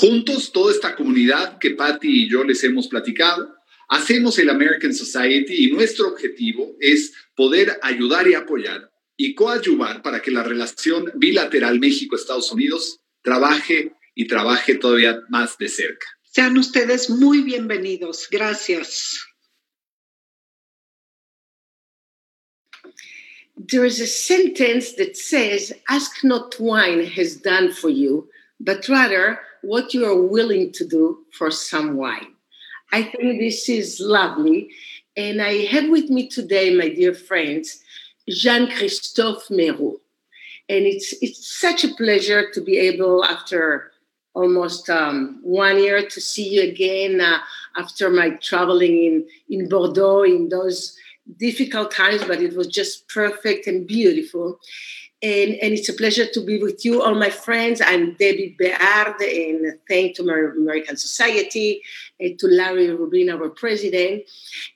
Juntos, toda esta comunidad que Patty y yo les hemos platicado, hacemos el American Society y nuestro objetivo es poder ayudar y apoyar y coadyuvar para que la relación bilateral México-Estados Unidos trabaje y trabaje todavía más de cerca. Sean ustedes muy bienvenidos. Gracias. There is a sentence that says, Ask not wine has done for you, but rather what you are willing to do for some wine. I think this is lovely. And I have with me today, my dear friends, Jean Christophe Meyrou. And it's, it's such a pleasure to be able, after almost um, one year, to see you again uh, after my traveling in, in Bordeaux in those difficult times, but it was just perfect and beautiful and, and it's a pleasure to be with you, all my friends. I'm Deby Beard, and thank to my American Society, and to Larry Rubin, our president.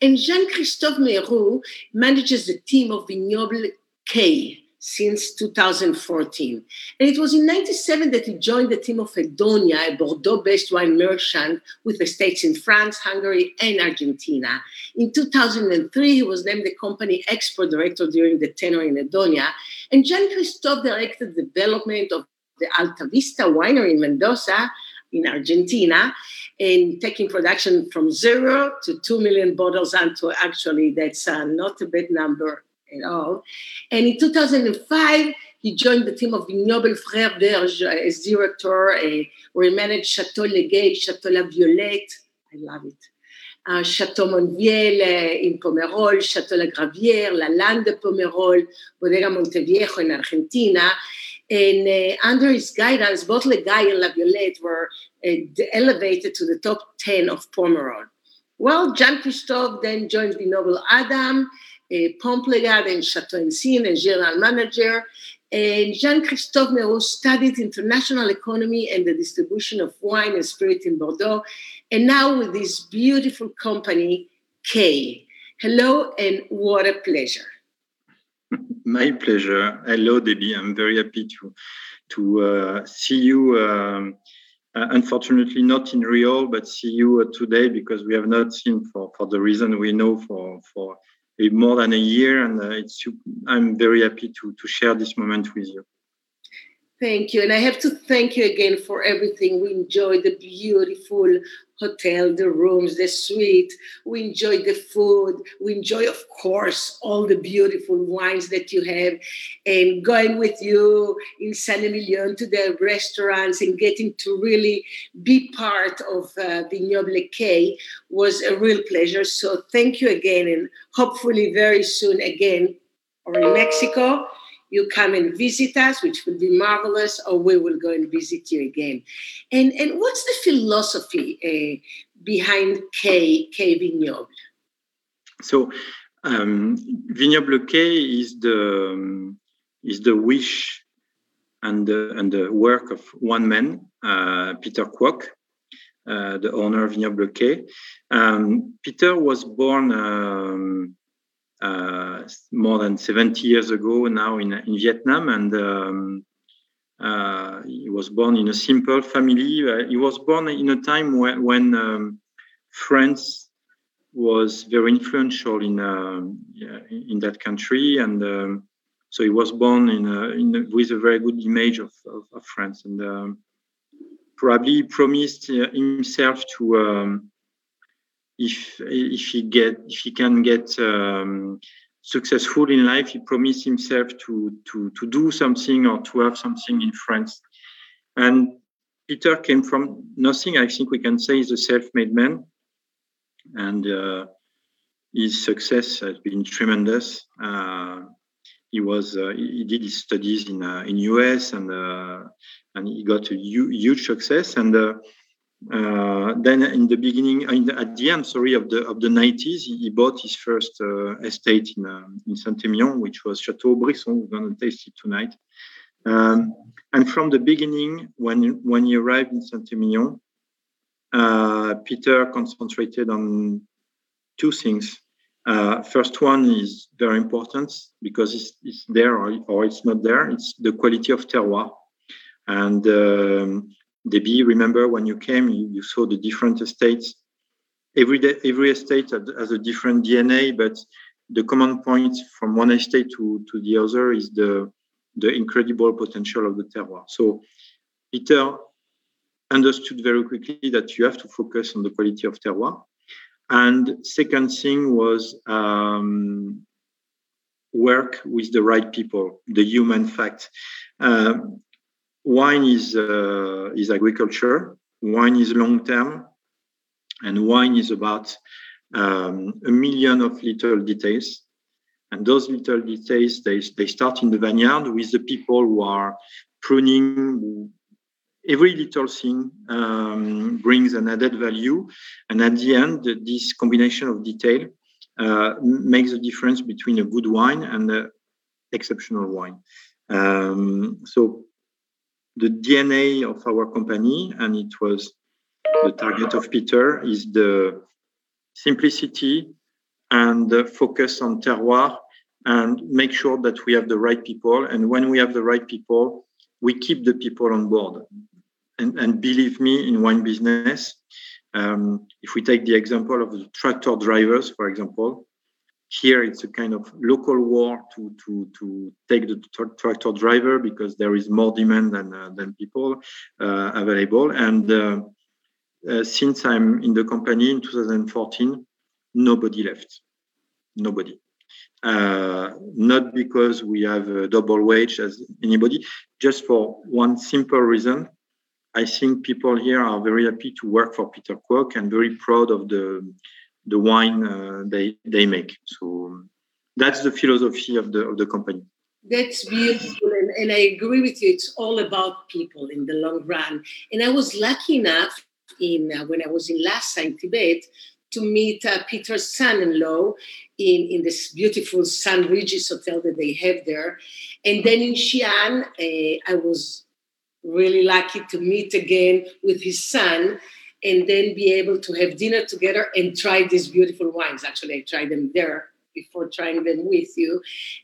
And Jean-Christophe Meyrou manages the team of Vignoble K, since 2014. And it was in 97 that he joined the team of Edonia, a Bordeaux-based wine merchant with estates in France, Hungary, and Argentina. In 2003, he was named the company export director during the tenure in Edonia. And Jean-Christophe directed the development of the Alta Vista winery in Mendoza, in Argentina, and taking production from zero to two million bottles until actually that's uh, not a bad number at all. And in 2005, he joined the team of Vignoble Péré-Vergé as director, uh, where he managed Chateau Le Gay, Chateau La Violette. I love it. Uh, Chateau Montviel uh, in Pomerol, Chateau La Gravière, La Lande de Pomerol, Bodega Monteviejo in Argentina. And uh, under his guidance, both Le Gay and La Violette were uh, elevated to the top 10 of Pomerol. Well, Jean Christophe then joined Vignoble Adam Pomplegard and Chateau Encine as general manager. And Jean-Christophe Meyrou studied international economy and the distribution of wine and spirit in Bordeaux. And now with this beautiful company, K. Hello and what a pleasure. My pleasure. Hello, Deby. I'm very happy to to uh, see you. Um, uh, unfortunately, not in Rio, but see you uh, today because we have not seen for for the reason we know for for more than a year, and uh, it's I'm very happy to to share this moment with you. Thank you, and I have to thank you again for everything. We enjoyed the beautiful hotel, the rooms, the suite. We enjoyed the food. We enjoy, of course, all the beautiful wines that you have. And going with you in San Emilion to the restaurants and getting to really be part of uh, Vignoble K was a real pleasure. So thank you again, and hopefully very soon again, or in Mexico you come and visit us, which will be marvelous, or we will go and visit you again. And, and what's the philosophy uh, behind K, K Vignoble? So, um, Vignoble K is the, um, is the wish and the, and the work of one man, uh, Peter Kwok, uh, the owner of Vignoble K. Um, Peter was born um, more than 70 years ago now in, in Vietnam. And um, uh, he was born in a simple family. Uh, he was born in a time when, when um, France was very influential in um, in that country, and um, so he was born in, a, in a, with a very good image of, of, of France, and um, probably promised himself to um, if if he get if he can get um, successful in life, he promised himself to to to do something or to have something in France. And Peter came from nothing. I think we can say he's a self-made man, and uh, his success has been tremendous. Uh, he was uh, he did his studies in uh, in US and uh, and he got a huge success and uh, then in the beginning, in the, at the end, sorry, of the of the 90s, he, he bought his first uh, estate in uh, in Saint-Emilion, which was Chateau Brisson. We're going to taste it tonight. Um, and from the beginning, when when he arrived in Saint-Emilion, uh, Peter concentrated on two things. Uh, first one is very important because it's, it's there or, or, it's not there. It's the quality of terroir. And um, Deby, remember when you came, you, you saw the different estates. Every day, every estate has a different DNA, but the common point from one estate to, to the other is the, the incredible potential of the terroir. So Peter understood very quickly that you have to focus on the quality of terroir. And second thing was um, work with the right people, the human fact. Um, wine is uh, is agriculture. Wine is long term, and wine is about um, a million of little details. And those little details, they, they start in the vineyard with the people who are pruning. Every little thing um, brings an added value. And at the end, this combination of detail uh, makes a difference between a good wine and an exceptional wine. Um, so the DNA of our company, and it was the target of Peter, is the simplicity and the focus on terroir and make sure that we have the right people. And when we have the right people, we keep the people on board. And, and believe me, in wine business, um, if we take the example of the tractor drivers, for example, here it's a kind of local war to to to take the tractor driver because there is more demand than uh, than people uh, available. And uh, uh since I'm in the company in 2014, nobody left. Nobody. Uh, not because we have a double wage as anybody, just for one simple reason. I think people here are very happy to work for Peter Kwok and very proud of the the wine uh, they they make. So that's the philosophy of the of the company. That's beautiful, and, and I agree with you. It's all about people in the long run. And I was lucky enough in uh, when I was in Lhasa in Tibet to meet uh, Peter's son-in-law in, in this beautiful St. Regis hotel that they have there. And then in Xi'an, uh, I was really lucky to meet again with his son and then be able to have dinner together and try these beautiful wines. Actually, I tried them there before trying them with you.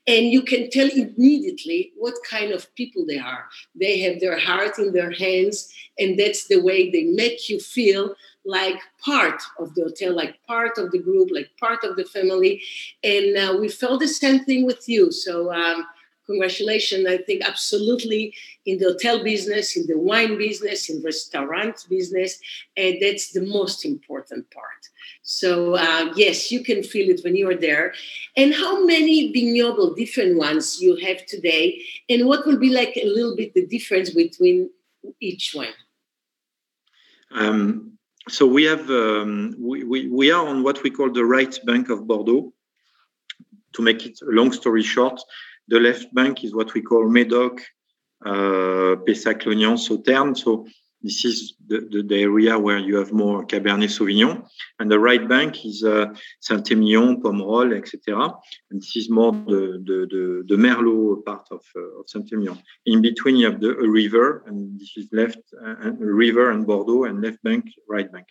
And you can tell immediately what kind of people they are. They have their heart in their hands, and that's the way they make you feel like part of the hotel, like part of the group, like part of the family. And uh, we felt the same thing with you. So, um, congratulations. I think absolutely in the hotel business, in the wine business, in restaurant business, and that's the most important part. So uh, yes, you can feel it when you are there. And how many vignoble different ones you have today, and what will be like a little bit the difference between each one? Um, so we have um, we, we, we are on what we call the right bank of Bordeaux. To make it a long story short, the left bank is what we call Médoc, uh, Pessac-Léognan, Sauternes. So this is the, the, the, area where you have more Cabernet Sauvignon. And the right bank is uh, Saint-Emilion, Pomerol, etc. And this is more the, the, the, Merlot part of, uh, of Saint-Emilion. In between, you have the a river, and this is left uh, river and Bordeaux, and left bank, right bank.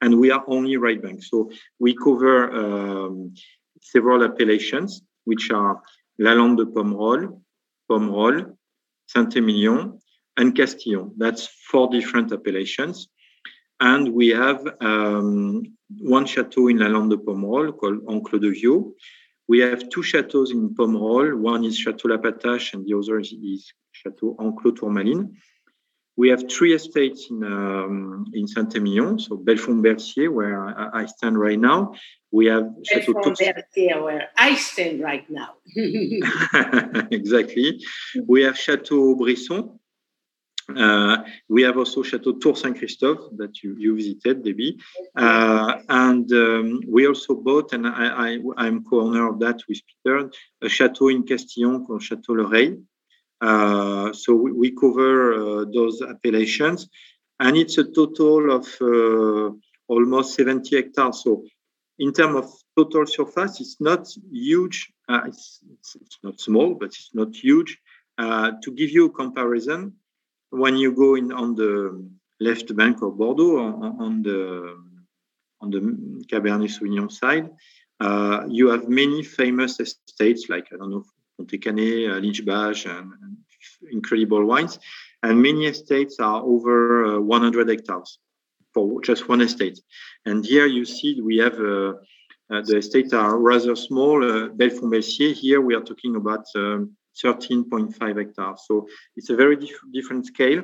And we are only right bank. So we cover um, several appellations, which are Lalande de Pomerol, Pomerol, Saint-Emilion, and Castillon. That's four different appellations. And we have um, one chateau in La Lande de Pomerol called Oncle de Viau. We have two chateaux in Pomerol. One is Chateau La Patache and the other is Chateau Enclos Tourmaline. We have three estates in um, in Saint-Emilion, so Bellefont-Belcier, where I, I, stand right now. We have Chateau Bellefont-Belcier, where I stand right now. exactly. We have Chateau Brisson. Uh, we have also Chateau Tour Saint Christophe that you, you visited, Deby. Uh, and um, we also bought, and I, I, am co owner of that with Peter, a chateau in Castillon called Chateau Le Rey. Uh, so we, we cover uh, those appellations, and it's a total of uh, almost 70 hectares. So in terms of total surface, it's not huge. It's, it's, it's, not small, but it's not huge. to give you a comparison, when you go in on the left bank of Bordeaux, on, on the on the Cabernet Sauvignon side, uh, you have many famous estates like I don't know Pontet-Canet, uh, Lynch-Bages, and, and, incredible wines. And many estates are over uh, 100 hectares for just one estate. And here you see we have uh, the estates are rather small. Uh, Bellefont-Belcier, here we are talking about um, 13.5 hectares. So it's a very dif- different scale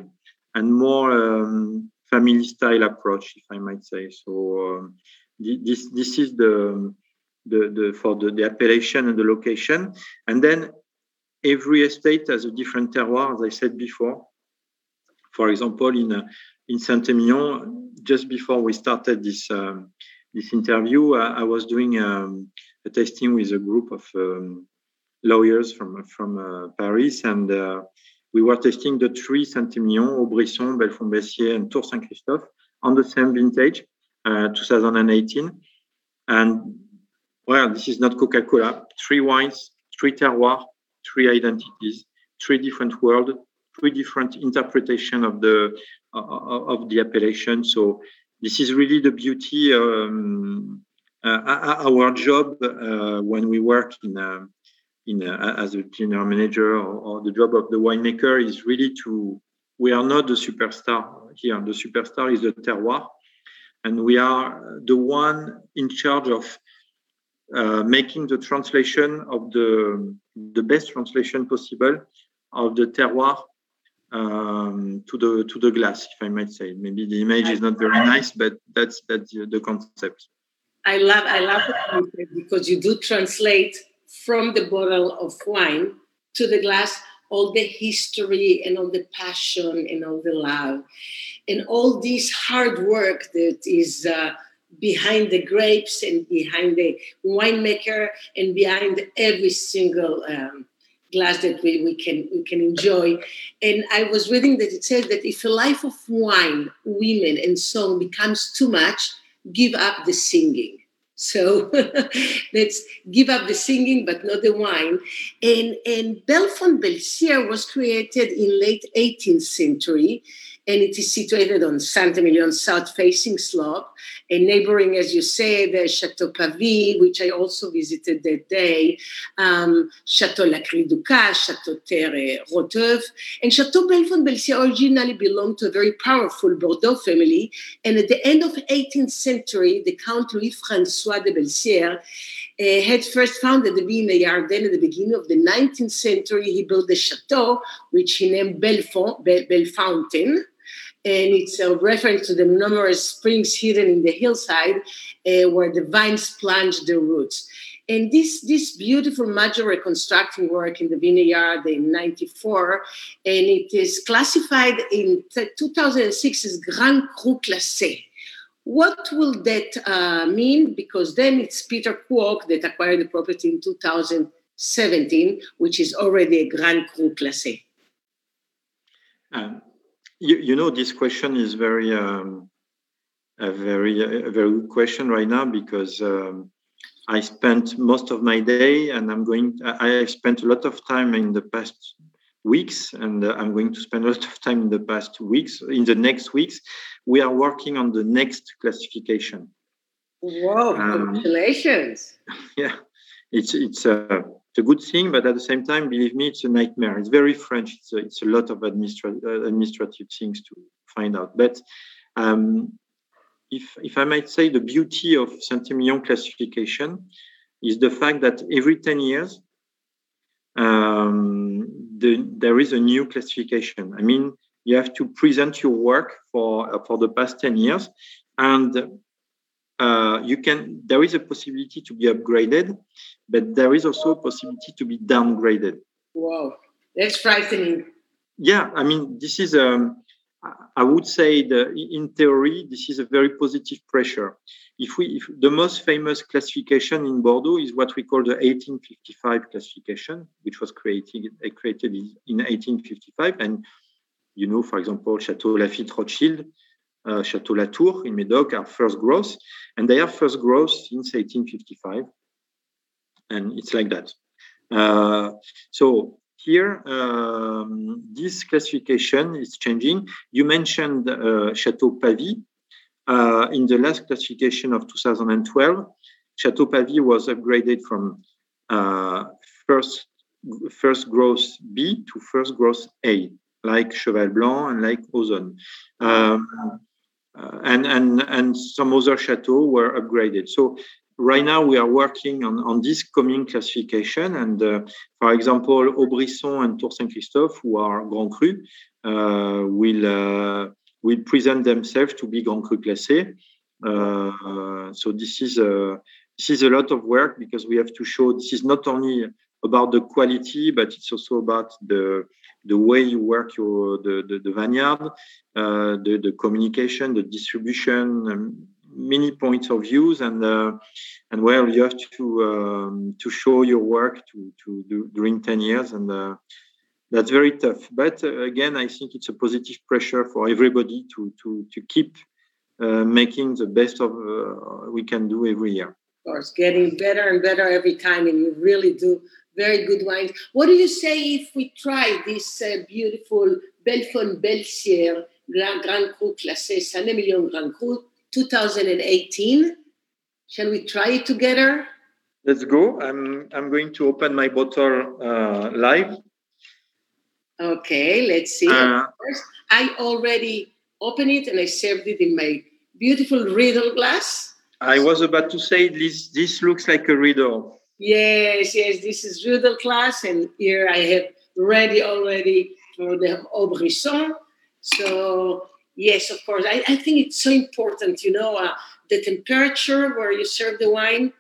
and more um, family style approach, if I might say. So um, this this is the the, the for the, the appellation and the location. And then every estate has a different terroir, as I said before. For example, in uh, in Saint-Emilion, just before we started this um, this interview, I, I was doing um, a tasting with a group of um, lawyers from from uh, Paris, and uh, we were testing the three Saint-Emilion, Haut-Brisson, Bellefont-Belcier, and Tour Saint-Christophe on the same vintage, uh, 2018. And well, this is not Coca-Cola. Three wines, three terroirs, three identities, three different worlds, three different interpretation of the uh, of the appellation. So this is really the beauty. Um, uh, our job uh, when we work in uh, in uh, as a general manager or, or, the job of the winemaker is really to. We are not the superstar here. The superstar is the terroir, and we are the one in charge of making the translation of the the best translation possible of the terroir um, to the to the glass, if I might say. Maybe the image is not very nice, but that's that's the, concept. I love I love because you do translate from the bottle of wine to the glass all the history and all the passion and all the love and all this hard work that is uh, behind the grapes and behind the winemaker and behind every single um, glass that we, we can we can enjoy. And I was reading that it says that if a life of wine, women, and song becomes too much, give up the singing. So let's give up the singing, but not the wine. And and Bellefont-Belcier was created in late 18th century and it is situated on Saint-Emilion south-facing slope, and neighboring, as you say, the Chateau Pavie, which I also visited that day, um, Chateau Larcis Ducasse, Chateau Tertre Rôtebœuf, and Chateau Bellefont-Belcier originally belonged to a very powerful Bordeaux family, and at the end of 18th century, the Count Louis-François de Belcier uh, had first founded the Vineyard. Then, at the beginning of the 19th century, he built the chateau, which he named Belfont, Bel, Bellefontaine. And it's a reference to the numerous springs hidden in the hillside uh, where the vines plunge their roots. And this, this beautiful major reconstructing work in the vineyard in 94, and it is classified in 2006 as Grand Cru Classé. What will that uh, mean? Because then it's Peter Kwok that acquired the property in 2017, which is already a Grand Cru Classé. Um, you, you, know, this question is very, um, a very, a very good question right now because um, I spent most of my day, and I'm going. I have spent a lot of time in the past weeks, and uh, I'm going to spend a lot of time in the past weeks. In the next weeks, we are working on the next classification. Whoa! Um, congratulations! Yeah, it's it's a, it's a good thing, but at the same time, believe me, it's a nightmare. It's very French. It's a, it's a lot of administrative uh, administrative things to find out, but. Um, if, if I might say, the beauty of Saint-Emilion classification is the fact that every 10 years, um, the, there is a new classification. I mean, you have to present your work for, for the past 10 years, and uh, you can, there is a possibility to be upgraded, but there is also a possibility to be downgraded. Wow, that's frightening. Yeah, I mean, this is um, I would say that in theory, this is a very positive pressure. If we, if the most famous classification in Bordeaux is what we call the 1855 classification, which was created created in 1855, and you know, for example, Chateau Lafite Rothschild, uh, Chateau Latour in Médoc are first growth, and they are first growth since 1855, and it's like that. Uh, so here, um, this classification is changing. You mentioned uh, Chateau Pavie. Uh, in the last classification of 2012, Chateau Pavie was upgraded from uh, first first growth B to first growth A, like Cheval Blanc and like Ausone. Um, uh, and, and, and some other chateaux were upgraded. So right now we are working on, on this coming classification. And uh, for example, Haut-Brisson and Tour Saint Christophe, who are Grand Cru, uh, will uh, will present themselves to be Grand Cru Classé. Uh, so this is a this is a lot of work because we have to show this is not only about the quality, but it's also about the the way you work your the the, the vineyard, uh, the the communication, the distribution. Um, many points of views and uh, and well you have to um, to show your work to to do during 10 years and uh, that's very tough but uh, again i think it's a positive pressure for everybody to to to keep uh, making the best of uh, we can do every year of course getting better and better every time and you really do very good wines what do you say if we try this uh, beautiful Bellefont Belcier grand, grand cru classé saint emilion grand cru 2018. Shall we try it together? Let's go. I'm I'm going to open my bottle uh, live. Okay, let's see. Uh, I already opened it and I served it in my beautiful Riedel glass. I was about to say this. This looks like a riedel. Yes, yes. This is riedel class, and here I have ready already for the Haut-Brisson. So Yes, of course. I, I think it's so important, you know, uh, the temperature where you serve the wine,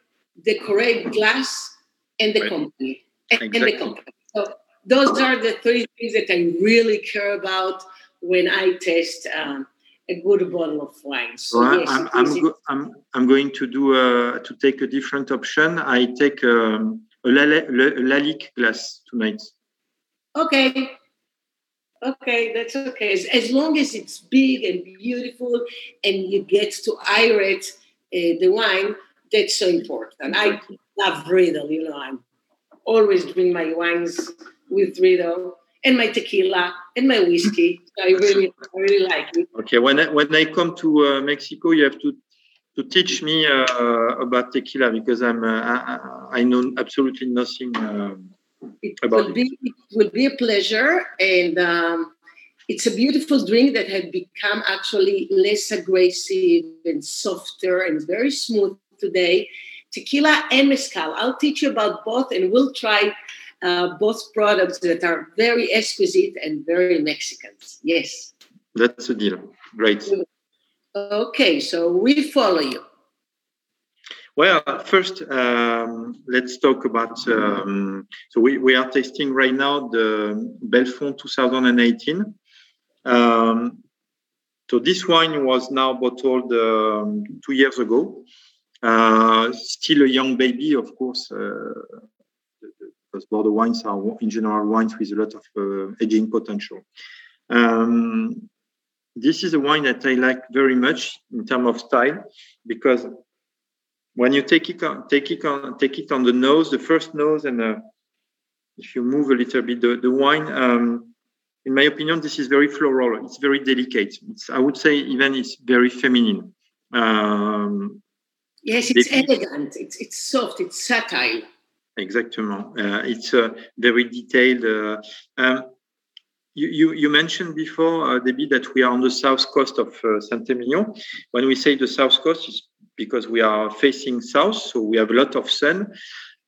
the correct glass, and the right. company. And, exactly. and the company. So those are the three things that I really care about when I test um, a good bottle of wine. So, well, yes, I'm, I'm, go- I'm, I'm, going to do a, to take a different option. I take um, a Lalique glass tonight. Okay, okay, that's okay. As, as, long as it's big and beautiful and you get to aerate uh, the wine, that's so important. I love Riedel, you know, I'm always drink my wines with Riedel and my tequila and my whiskey. I really, I really like it. Okay, when I, when I come to uh, Mexico, you have to to teach me uh, about tequila because I'm uh, I, I, know absolutely nothing. Um, it will be it will be a pleasure, and um, it's a beautiful drink that had become actually less aggressive and softer and very smooth today. tequila and mezcal. I'll teach you about both, and we'll try uh, both products that are very exquisite and very Mexican. Yes. That's a deal. Great. Okay, so we follow you. Well, first, um, let's talk about. Um, so we, we are tasting right now the Bellefont 2018. Um, so this wine was now bottled um, two years ago. Uh, still a young baby, of course, uh, because Bordeaux wines are in general wines with a lot of uh, aging potential. Um, this is a wine that I like very much in terms of style because when you take it on, take it on, take it on the nose, the first nose, and uh, if you move a little bit the, the wine, um, in my opinion, this is very floral. It's very delicate. It's, I would say even it's very feminine. Um, yes, it's elegant. It's it's soft. It's subtle. Exactly. Uh, it's uh, very detailed. Uh, um, you, you, you, mentioned before, uh, Deby, that we are on the south coast of uh, Saint-Emilion. When we say the south coast, it's because we are facing south, so we have a lot of sun.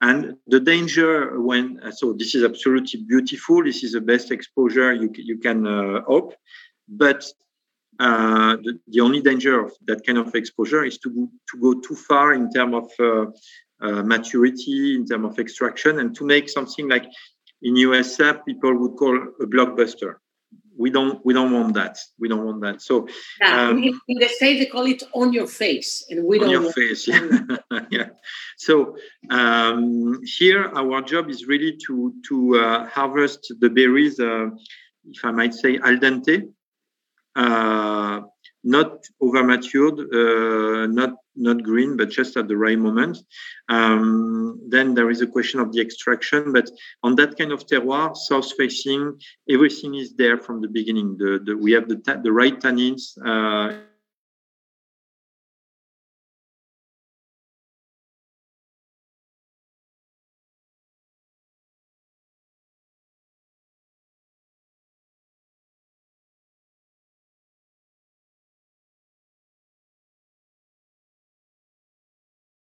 And the danger when so this is absolutely beautiful. This is the best exposure you you can uh, hope, but uh, the, the, only danger of that kind of exposure is to go, to go too far in terms of uh, maturity, in terms of extraction, and to make something like in USA people would call a blockbuster. We don't we don't want that. We don't want that. So yeah, um, in the states they call it on your face and we don't on your face yeah. yeah. So um, here our job is really to to uh, harvest the berries uh, if i might say al dente uh, not over matured, uh, not not green, but just at the right moment. Um, then there is a question of the extraction, but on that kind of terroir, south facing, everything is there from the beginning. The, the we have the the right tannins. Uh,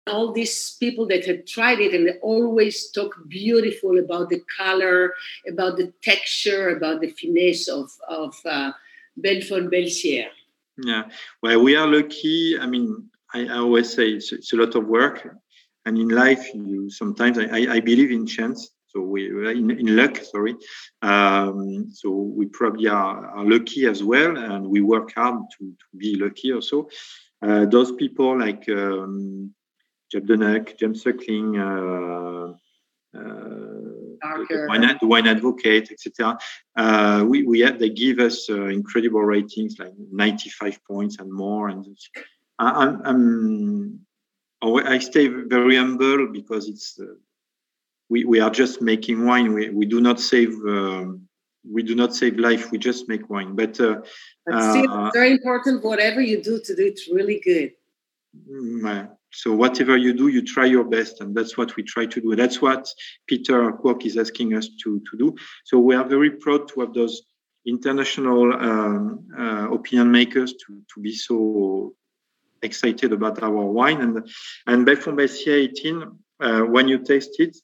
all these people that had tried it and they always talk beautiful about the color, about the texture, about the finesse of, of uh, Bellefont Belcier. Yeah, well, we are lucky. I mean, I, I always say it's, it's, a lot of work. And in life, you sometimes, I, I believe in chance. So we in, in luck, sorry. Um, so we probably are, are, lucky as well, and we work hard to, to be lucky also. Uh, those people like um, Jeb Dunnuck, James Suckling, uh, uh, the, wine, the, wine, advocate, etc. Uh, we, we had, they give us uh, incredible ratings, like 95 points and more. And I, am I'm, I stay very humble because it's uh, we, we are just making wine. We, we do not save um, we do not save life. We just make wine. But, uh, but still, it's very important. Whatever you do to do it really good. Mm, so whatever you do, you try your best, and that's what we try to do. That's what Peter Kwok is asking us to, to do. So we are very proud to have those international um, uh, opinion makers to, to be so excited about our wine. And and Bellefont Belcier 18, uh, when you taste it,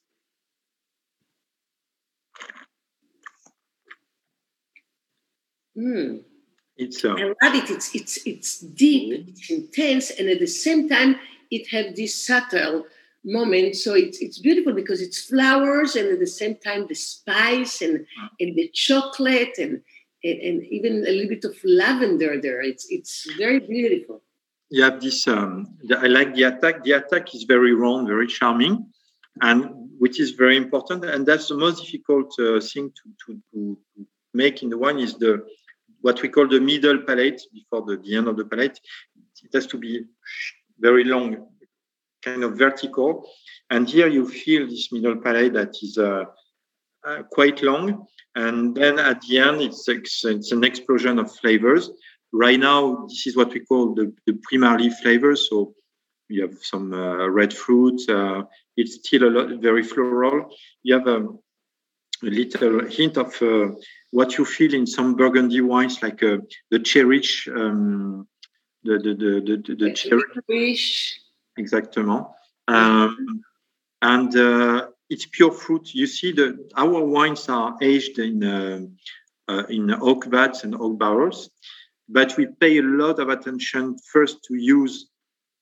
mm. It's, uh, I love it. It's it's it's deep, it's intense, and at the same time, it have this subtle moment. So it's it's beautiful because it's flowers and at the same time the spice and mm. and the chocolate and and, and even a little bit of lavender there. It's it's very beautiful. You have this. Um, I like the attack. The attack is very round, very charming, and which is very important. And that's the most difficult uh, thing to, to, to make in the wine is the what we call the middle palate before the, the end of the palate. It has to be very long, kind of vertical. And here you feel this middle palate that is uh, uh, quite long. And then at the end, it's, it's an explosion of flavors. Right now, this is what we call the, the primary flavors. So you have some uh, red fruit. Uh, it's still a lot, very floral. You have um, a little hint of uh, what you feel in some Burgundy wines, like uh, the cherish um, the the the the, the. Exactement. Um, and uh, it's pure fruit. You see, the our wines are aged in uh, uh, in oak vats and oak barrels, but we pay a lot of attention first to use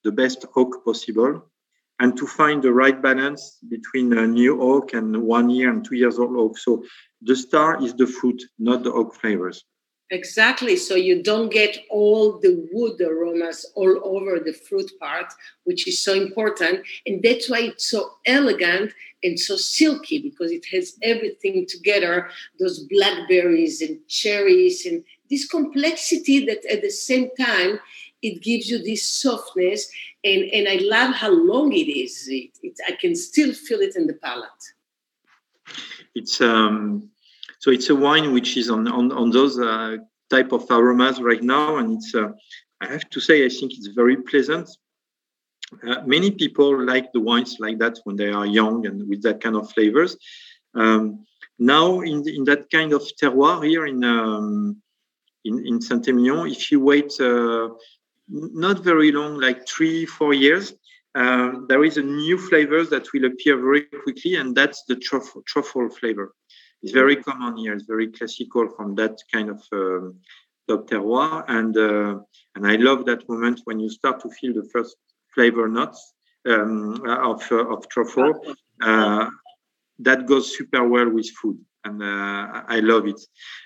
the best oak possible and to find the right balance between a new oak and one year and two years old oak. So the star is the fruit, not the oak flavors. Exactly. So you don't get all the wood aromas all over the fruit part, which is so important. And that's why it's so elegant and so silky because it has everything together those blackberries and cherries and this complexity that at the same time it gives you this softness and, and I love how long it is. It, it, I can still feel it in the palate. It's um, so it's a wine which is on on, on those uh, type of aromas right now, and it's uh, I have to say I think it's very pleasant. Uh, many people like the wines like that when they are young and with that kind of flavors. Um, now in the, in that kind of terroir here in um, in, in Saint-Emilion, if you wait uh, not very long, like three four years, uh, there is a new flavor that will appear very quickly, and that's the truffle, truffle flavor. It's very common here. It's very classical from that kind of um, top terroir, and uh, and I love that moment when you start to feel the first flavor notes um, of uh, of truffle. Uh, that goes super well with food, and uh, I love it.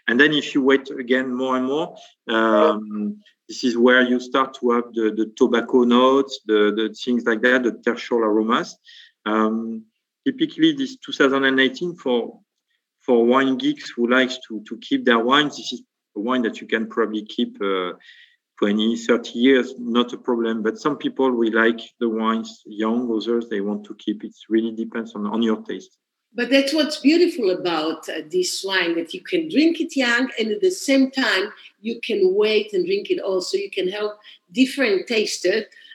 And then if you wait again more and more, um, this is where you start to have the, the tobacco notes, the, the things like that, the tertial aromas. Um, typically, this 2018 for for wine geeks who likes to, to keep their wines, this is a wine that you can probably keep uh, 20, 30 years, not a problem. But some people will like the wines young, others they want to keep. It really depends on, on your taste. But that's what's beautiful about uh, this wine that you can drink it young and at the same time you can wait and drink it also. You can have different tastes.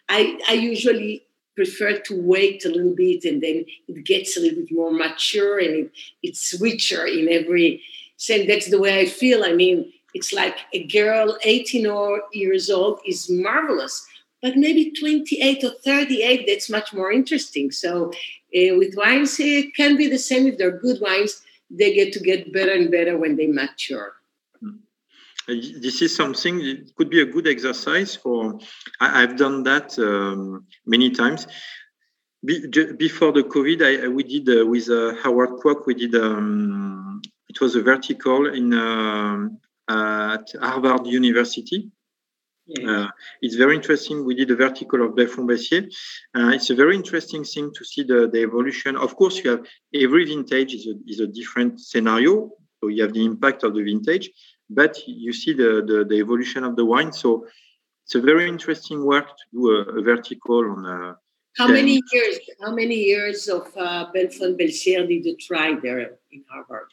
I, I usually prefer to wait a little bit and then it gets a little bit more mature and it, it's richer in every sense. That's the way I feel. I mean, it's like a girl 18 or years old is marvelous, but maybe 28 or 38, that's much more interesting. So uh, with wines, it can be the same. If they're good wines, they get to get better and better when they mature this is something it could be a good exercise for I, have done that um, many times be, before the covid I, we did uh, with uh, howard kwok we did um, it was a vertical in uh, at harvard university uh, it's very interesting. We did a vertical of Bellefont Belcier. Uh, it's a very interesting thing to see the, the evolution. Of course, you have every vintage is a, is a different scenario. So you have the impact of the vintage, but you see the, the, the, evolution of the wine. So it's a very interesting work to do a, a vertical on. A, how many years? How many years of uh, Bellefont Belcier did you try there in Harvard?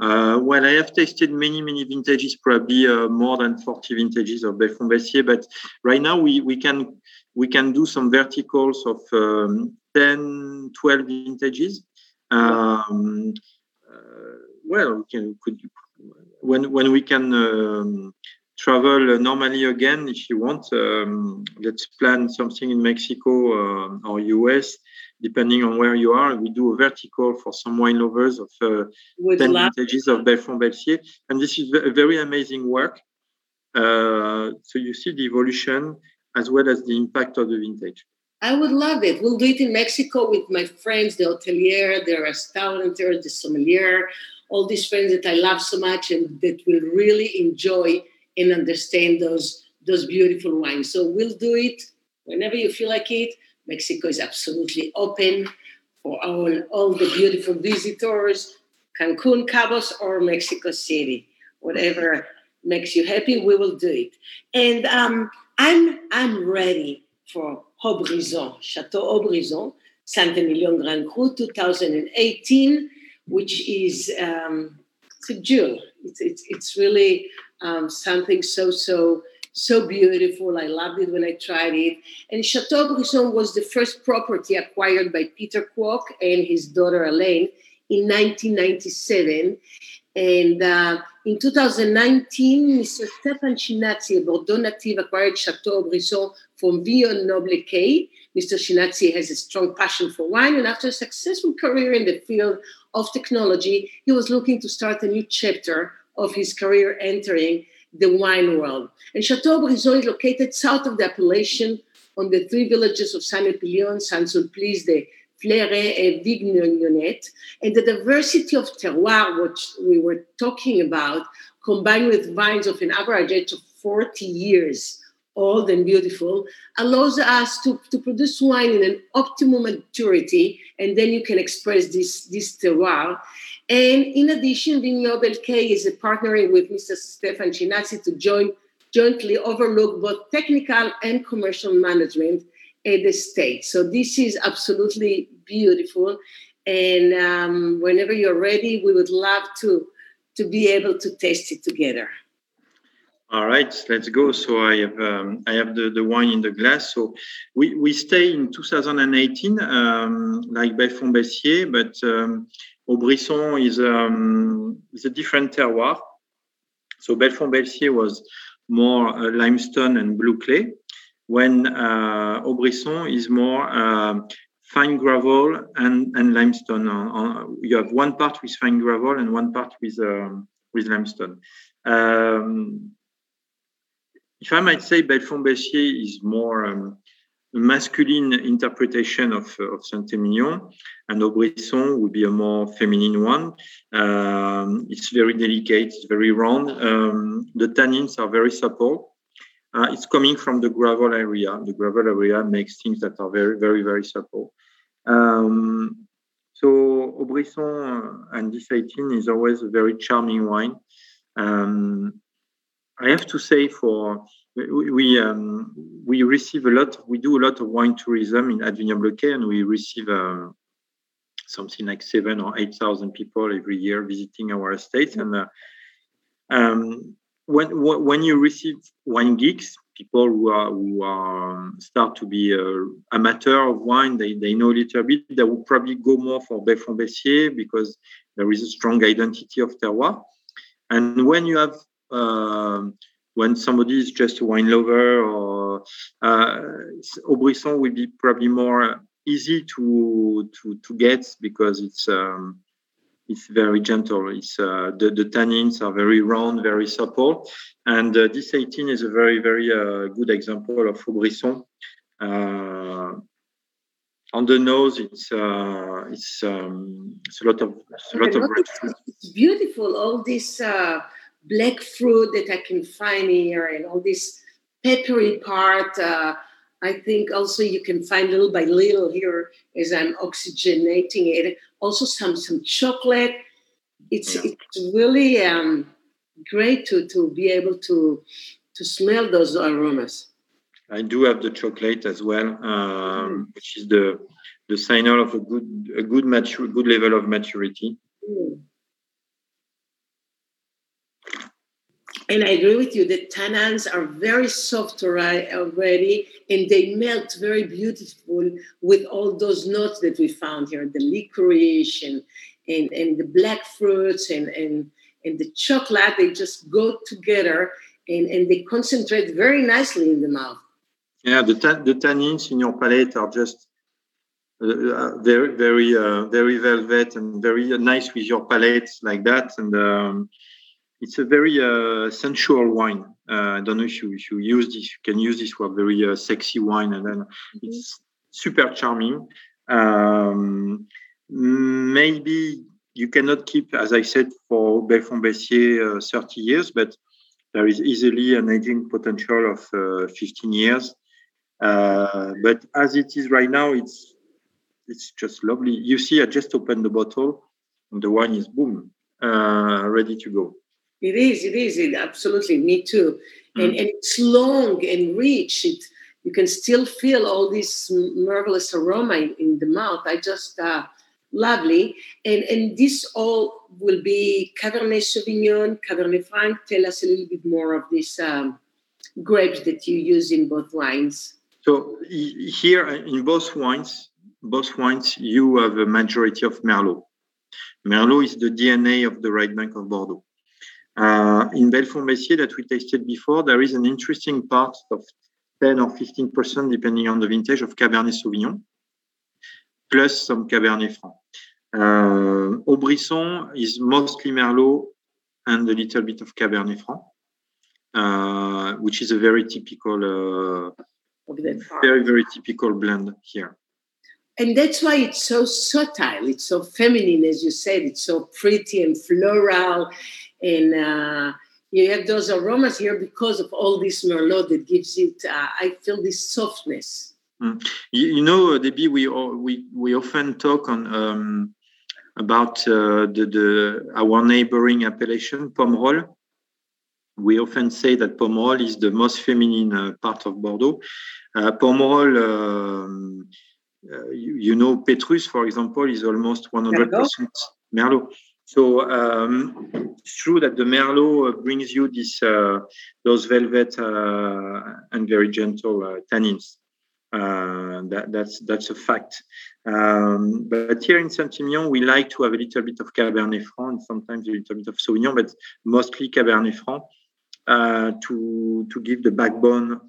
Uh, well, I have tasted many, many vintages, probably uh, more than 40 vintages of Bellefont Belcier. But right now, we, we can we can do some verticals of um, 10, 12 vintages. Um, uh, well, we can could when when we can um, travel normally again, if you want, um, let's plan something in Mexico uh, or US, depending on where you are. We do a vertical for some wine lovers of uh, 10 vintages of Bellefont Belcier. And this is a very amazing work. Uh, so you see the evolution as well as the impact of the vintage. I would love it. We'll do it in Mexico with my friends, the hotelier, the restaurateur, the sommelier, all these friends that I love so much and that will really enjoy and understand those those beautiful wines. So we'll do it whenever you feel like it. Mexico is absolutely open for all, all the beautiful visitors, Cancun, Cabos, or Mexico City. Whatever makes you happy, we will do it. And um, I'm I'm ready for Haut-Brisson, Chateau Haut-Brisson, Saint-Emilion Grand Cru 2018 which is um, it's a jewel. It's, it's, it's really um, something so, so, so beautiful. I loved it when I tried it. And Chateau Brisson was the first property acquired by Peter Kwok and his daughter Elaine in 1997. And uh, in 2019, Mr. Stefan Chinazzi, a Bordeaux native, acquired Chateau Brisson from Vignoble K Mr. Chinazzi has a strong passion for wine, and after a successful career in the field of technology, he was looking to start a new chapter of his career entering the wine world. And Chateau Brisson is located south of the appellation on the three villages of Saint-Épillon, Saint-Sulpice, de Fleuret, and Vignonnette. And the diversity of terroir, which we were talking about, combined with vines of an average age of 40 years, old and beautiful, allows us to, to produce wine in an optimum maturity, and then you can express this, this terroir. And in addition, Vignoble Belkay is partnering with Mr. Stefan Chinazzi to join, jointly overlook both technical and commercial management at the state. So this is absolutely beautiful. And um, whenever you're ready, we would love to, to be able to taste it together. All right, let's go. So I have um, I have the, the wine in the glass. So we, we stay in 2018 um, like Bellefont-Belcier, but um, Haut-Brisson is um, is a different terroir. So Bellefont-Belcier was more uh, limestone and blue clay, when uh, Haut-Brisson is more uh, fine gravel and, and limestone. you have one part with fine gravel and one part with um, with limestone. Um, if I might say, Bellefont-Belcier is more um, masculine interpretation of, of Saint-Emilion, and Haut-Brisson would be a more feminine one. Um, it's very delicate, it's very round. Um, the tannins are very supple. Uh, it's coming from the gravel area. The gravel area makes things that are very, very, very supple. Um, so Haut-Brisson and this 18 is always a very charming wine. Um, I have to say, for we we, um, we receive a lot. We do a lot of wine tourism in at Vignoble and we receive uh, something like seven or eight thousand people every year visiting our estates. And uh, um, when when you receive wine geeks, people who are who are um, start to be uh, amateur of wine, they, they know a little bit. They will probably go more for Bellefont-Belcier because there is a strong identity of terroir. And when you have um, when somebody is just a wine lover or uh, Haut-Brisson will be probably more easy to to to get because it's um, it's very gentle. It's uh, the the tannins are very round, very supple, and uh, this 18 is a very very uh, good example of Haut-Brisson. Uh, on the nose, it's uh, it's um, it's a lot of it's a lot of. It's beautiful. All this black fruit that I can find here and all this peppery part. Uh, I think also you can find little by little here as I'm oxygenating it. Also some some chocolate. It's yeah. it's really um, great to to be able to to smell those aromas. I do have the chocolate as well, um, mm. which is the the signal of a good a good mature good level of maturity. Mm. And I agree with you. The tannins are very soft already, and they melt very beautiful with all those notes that we found here, the licorice and and, and the black fruits and, and and the chocolate. They just go together and, and they concentrate very nicely in the mouth. Yeah, the the tannins in your palate are just uh, uh very very uh, very velvet and very nice with your palate like that and. Um, it's a very uh, sensual wine. Uh, I don't know if you if you use this, you can use this for a very uh, sexy wine, and then mm-hmm. it's super charming. Um, maybe you cannot keep, as I said, for Bellefont-Belcier uh, 30 years, but there is easily an aging potential of uh, 15 years. Uh, but as it is right now, it's it's just lovely. You see, I just opened the bottle, and the wine is boom, ready to go. It is, it is, it, absolutely, me too. Mm. And, and it's long and rich. It, you can still feel all this marvelous aroma in, in the mouth. I just, uh, lovely. And, and this all will be Cabernet Sauvignon, Cabernet Franc. Tell us a little bit more of these um, grapes that you use in both wines. So here in both wines, both wines, you have a majority of Merlot. Merlot is the DNA of the right bank of Bordeaux. Uh, in Bellefont-Belcier that we tasted before, there is an interesting part of 10 or 15%, depending on the vintage of Cabernet Sauvignon, plus some Cabernet Franc. Uh, Haut-Brisson is mostly Merlot and a little bit of Cabernet Franc, uh, which is a very typical, uh, very, very typical blend here. And that's why it's so subtle, it's so feminine, as you said, it's so pretty and floral. And uh, you have those aromas here because of all this Merlot that gives it, uh, I feel this softness. Mm. You, you, know, Deby, we, we, we often talk on um, about uh, the, the, our neighboring appellation, Pomerol. We often say that Pomerol is the most feminine uh, part of Bordeaux. Uh, Pomerol, um, uh, you, you, know, Petrus, for example, is almost 100% Merlot. Merlot. So um, it's true that the Merlot brings you this uh, those velvet uh, and very gentle tannins. Uh, that, that's that's a fact. Um, but here in Saint-Emilion, we like to have a little bit of Cabernet Franc, sometimes a little bit of Sauvignon, but mostly Cabernet Franc uh, to to give the backbone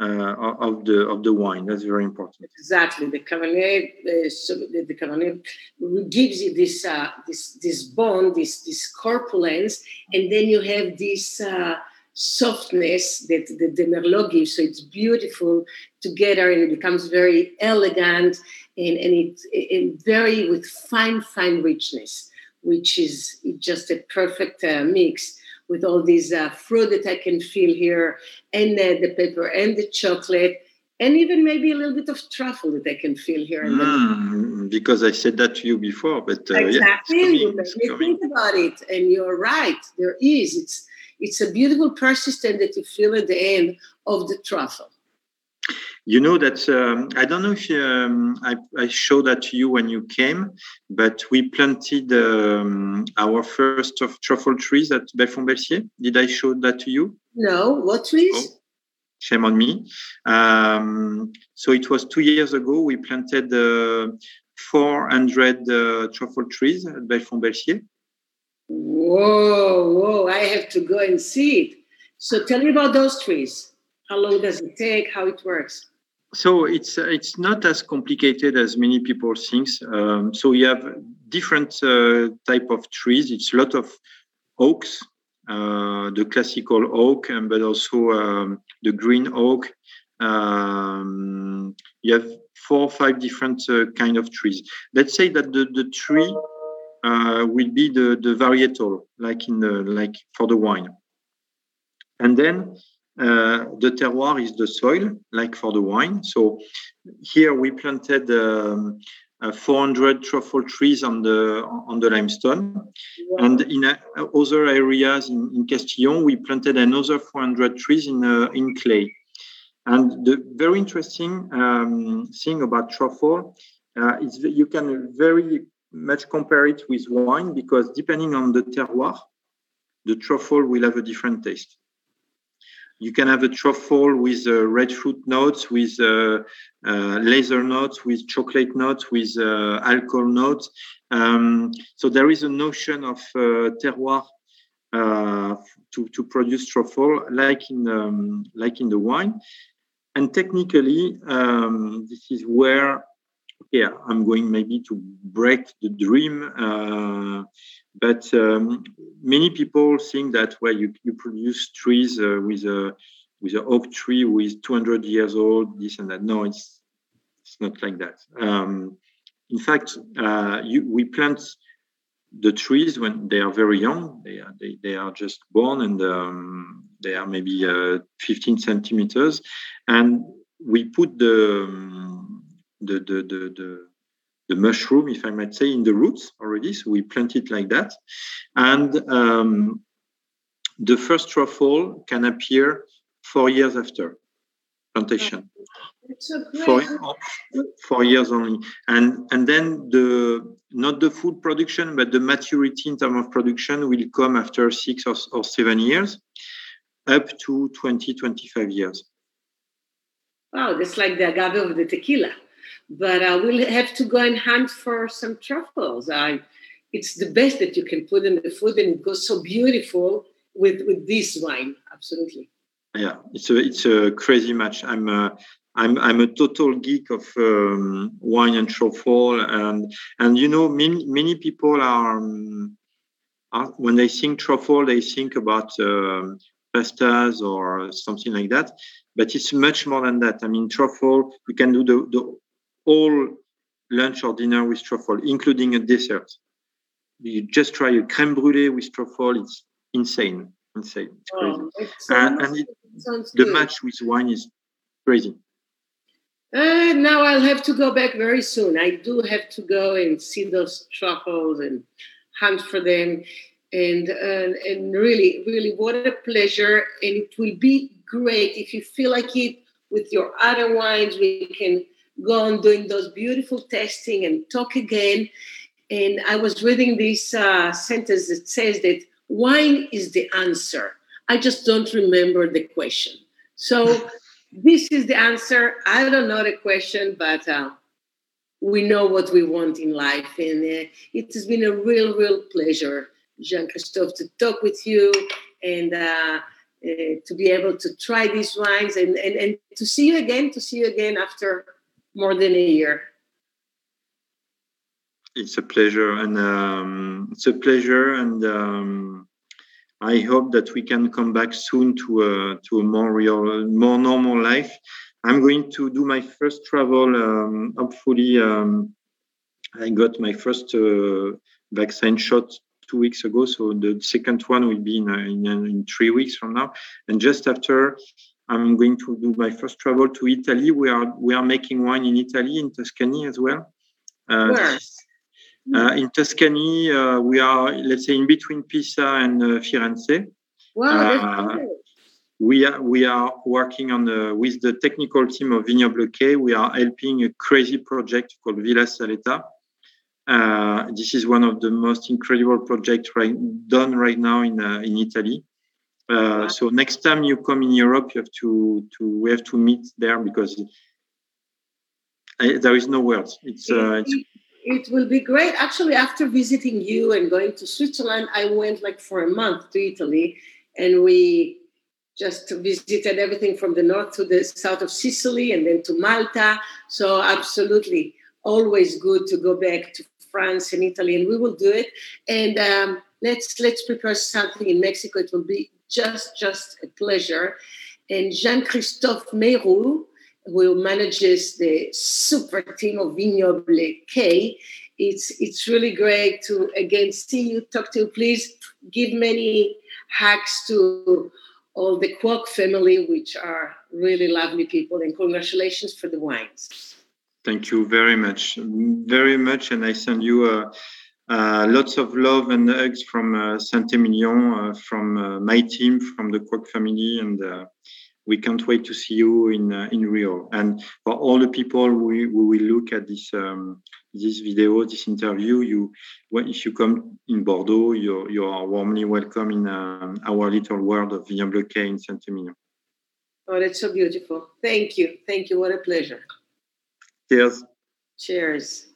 uh, of the of the wine. That's very important. Exactly, the Cabernet, the, the Cabernet gives you this uh, this this bond, this this corpulence, and then you have this uh, softness that the, the Merlot gives. So it's beautiful together and it becomes very elegant and, and it, it very with fine, fine richness, which is just a perfect uh, mix with all these uh, fruit that I can feel here and uh, the pepper and the chocolate and even maybe a little bit of truffle that I can feel here. Mm, because I said that to you before, but uh, exactly, yeah, coming, you think about it, and you're right. There is. It's it's a beautiful persistent that you feel at the end of the truffle. You know that um, I don't know if um, I, I, showed that to you when you came, but we planted um, our first of truffle trees at Bellefont-Belcier. Did I show that to you? No. What trees? Oh, shame on me. Um, so it was two years ago. We planted uh, 400 uh, truffle trees at Bellefont-Belcier. Whoa, whoa, I have to go and see it. So tell me about those trees. How long does it take? How it works? So it's it's not as complicated as many people think. Um, so you have different uh, type of trees. It's a lot of oaks, uh, the classical oak, and but also um, the green oak. Um, you have four or five different uh, kind of trees. Let's say that the, the tree uh, will be the, the varietal, like in the, like for the wine. And then uh, the terroir is the soil, like for the wine. So here we planted um, uh, 400 truffle trees on the on the limestone, wow. and in uh, other areas in, in Castillon we planted another 400 trees in uh, in clay. And the very interesting um, thing about truffle uh, is that you can very much compare it with wine because depending on the terroir, the truffle will have a different taste. You can have a truffle with uh, red fruit notes, with uh, uh, leather notes, with chocolate notes, with uh, alcohol notes. Um, so there is a notion of uh, terroir uh, to, to produce truffle, like in um, like in the wine. And technically, um, this is where yeah, I'm going maybe to break the dream. Uh, but um, many people think that well, you, you produce trees uh, with a with an oak tree with 200 years old, this and that. No, it's it's not like that. Um, in fact, uh, you, we plant the trees when they are very young. They are they, they are just born and um, they are maybe uh, 15 centimeters, and we put the um, the, the, the, the, the mushroom, if I might say, in the roots already. So we plant it like that. And um, the first truffle can appear four years after plantation. So four, four years only. And and then the not the food production, but the maturity in terms of production will come after six or, or seven years, up to 20, 25 years. Wow, that's like the agave of the tequila but uh, we'll have to go and hunt for some truffles. I, it's the best that you can put in the food, and it goes so beautiful with with this wine. Absolutely. Yeah, it's a it's a crazy match. I'm a, I'm I'm a total geek of um, wine and truffle, and and you know many many people are, um, when they think truffle they think about um, pastas or something like that, but it's much more than that. I mean truffle you can do the the whole lunch or dinner with truffle, including a dessert. You just try a creme brulee with truffle. It's insane, insane. It's crazy. Oh, and, and it, the match with wine is crazy. Uh, now I'll have to go back very soon. I do have to go and see those truffles and hunt for them. And, uh, and really, really, what a pleasure. And it will be great if you feel like it with your other wines. We can go on doing those beautiful testing and talk again. And I was reading this uh, sentence that says that wine is the answer. I just don't remember the question. So this is the answer. I don't know the question, but uh, we know what we want in life. And uh, it has been a real, real pleasure, Jean Christophe, to talk with you and uh, uh, to be able to try these wines and, and, and to see you again, to see you again after more than a year. It's a pleasure, and um, it's a pleasure, and um, I hope that we can come back soon to a to a more real, more normal life. I'm going to do my first travel. Um, hopefully, um, I got my first uh, vaccine shot two weeks ago, so the second one will be in, uh, in, in three weeks from now. And just after, I'm going to do my first travel to Italy. We are we are making wine in Italy, in Tuscany as well. Uh, Where? Uh, in Tuscany, uh, we are let's say in between Pisa and uh, Firenze. Wow, we are we are working on the, with the technical team of Vignoble K. We are helping a crazy project called Villa Saletta. Uh, this is one of the most incredible projects right, done right now in uh, in Italy. Uh, so next time you come in Europe, you have to to we have to meet there because I, there is no words. It's, uh, it's it will be great. Actually, after visiting you and going to Switzerland, I went like for a month to Italy, and we just visited everything from the north to the south of Sicily and then to Malta. So absolutely, always good to go back to France and Italy, and we will do it. And um, let's let's prepare something in Mexico. It will be just just a pleasure. And Jean Christophe Meyrou, who manages the super team of Vignoble K, it's it's really great to again see you, talk to you. Please give many hacks to all the Kwok family, which are really lovely people, and congratulations for the wines. Thank you very much, very much, and I send you. a, lots of love and hugs from uh, Saint-Emilion, uh, from uh, my team, from the Kwok family, and uh, we can't wait to see you in uh, in Rio. And for all the people who, who will look at this um, this video, this interview, you if you come in Bordeaux, you you are warmly welcome in our little world of Vignoble K in Saint-Emilion. Oh, that's so beautiful. Thank you. Thank you. What a pleasure. Cheers. Cheers.